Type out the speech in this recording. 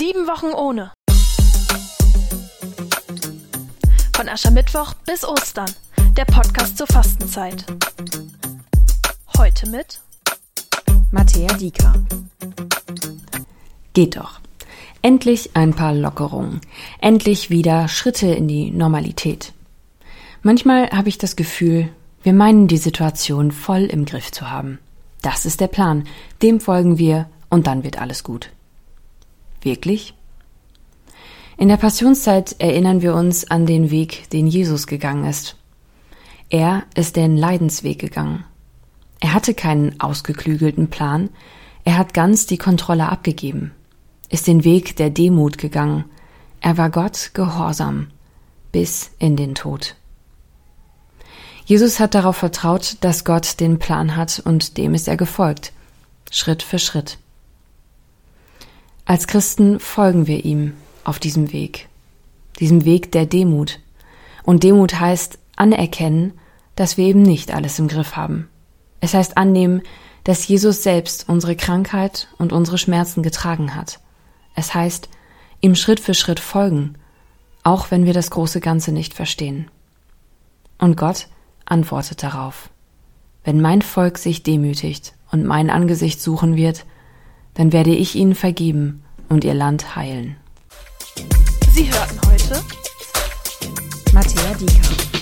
Sieben Wochen ohne. Von Aschermittwoch bis Ostern. Der Podcast zur Fastenzeit. Heute mit Matthäa Dieker. Geht doch. Endlich ein paar Lockerungen. Endlich wieder Schritte in die Normalität. Manchmal habe ich das Gefühl, wir meinen die Situation voll im Griff zu haben. Das ist der Plan, dem folgen wir und dann wird alles gut. Wirklich? In der Passionszeit erinnern wir uns an den Weg, den Jesus gegangen ist. Er ist den Leidensweg gegangen. Er hatte keinen ausgeklügelten Plan, er hat ganz die Kontrolle abgegeben, ist den Weg der Demut gegangen, er war Gott gehorsam bis in den Tod. Jesus hat darauf vertraut, dass Gott den Plan hat und dem ist er gefolgt, Schritt für Schritt. Als Christen folgen wir ihm auf diesem Weg, diesem Weg der Demut. Und Demut heißt anerkennen, dass wir eben nicht alles im Griff haben. Es heißt annehmen, dass Jesus selbst unsere Krankheit und unsere Schmerzen getragen hat. Es heißt ihm Schritt für Schritt folgen, auch wenn wir das große Ganze nicht verstehen. Und Gott antwortet darauf. Wenn mein Volk sich demütigt und mein Angesicht suchen wird, dann werde ich ihnen vergeben und ihr Land heilen. Sie hörten heute Matthäa Dieker.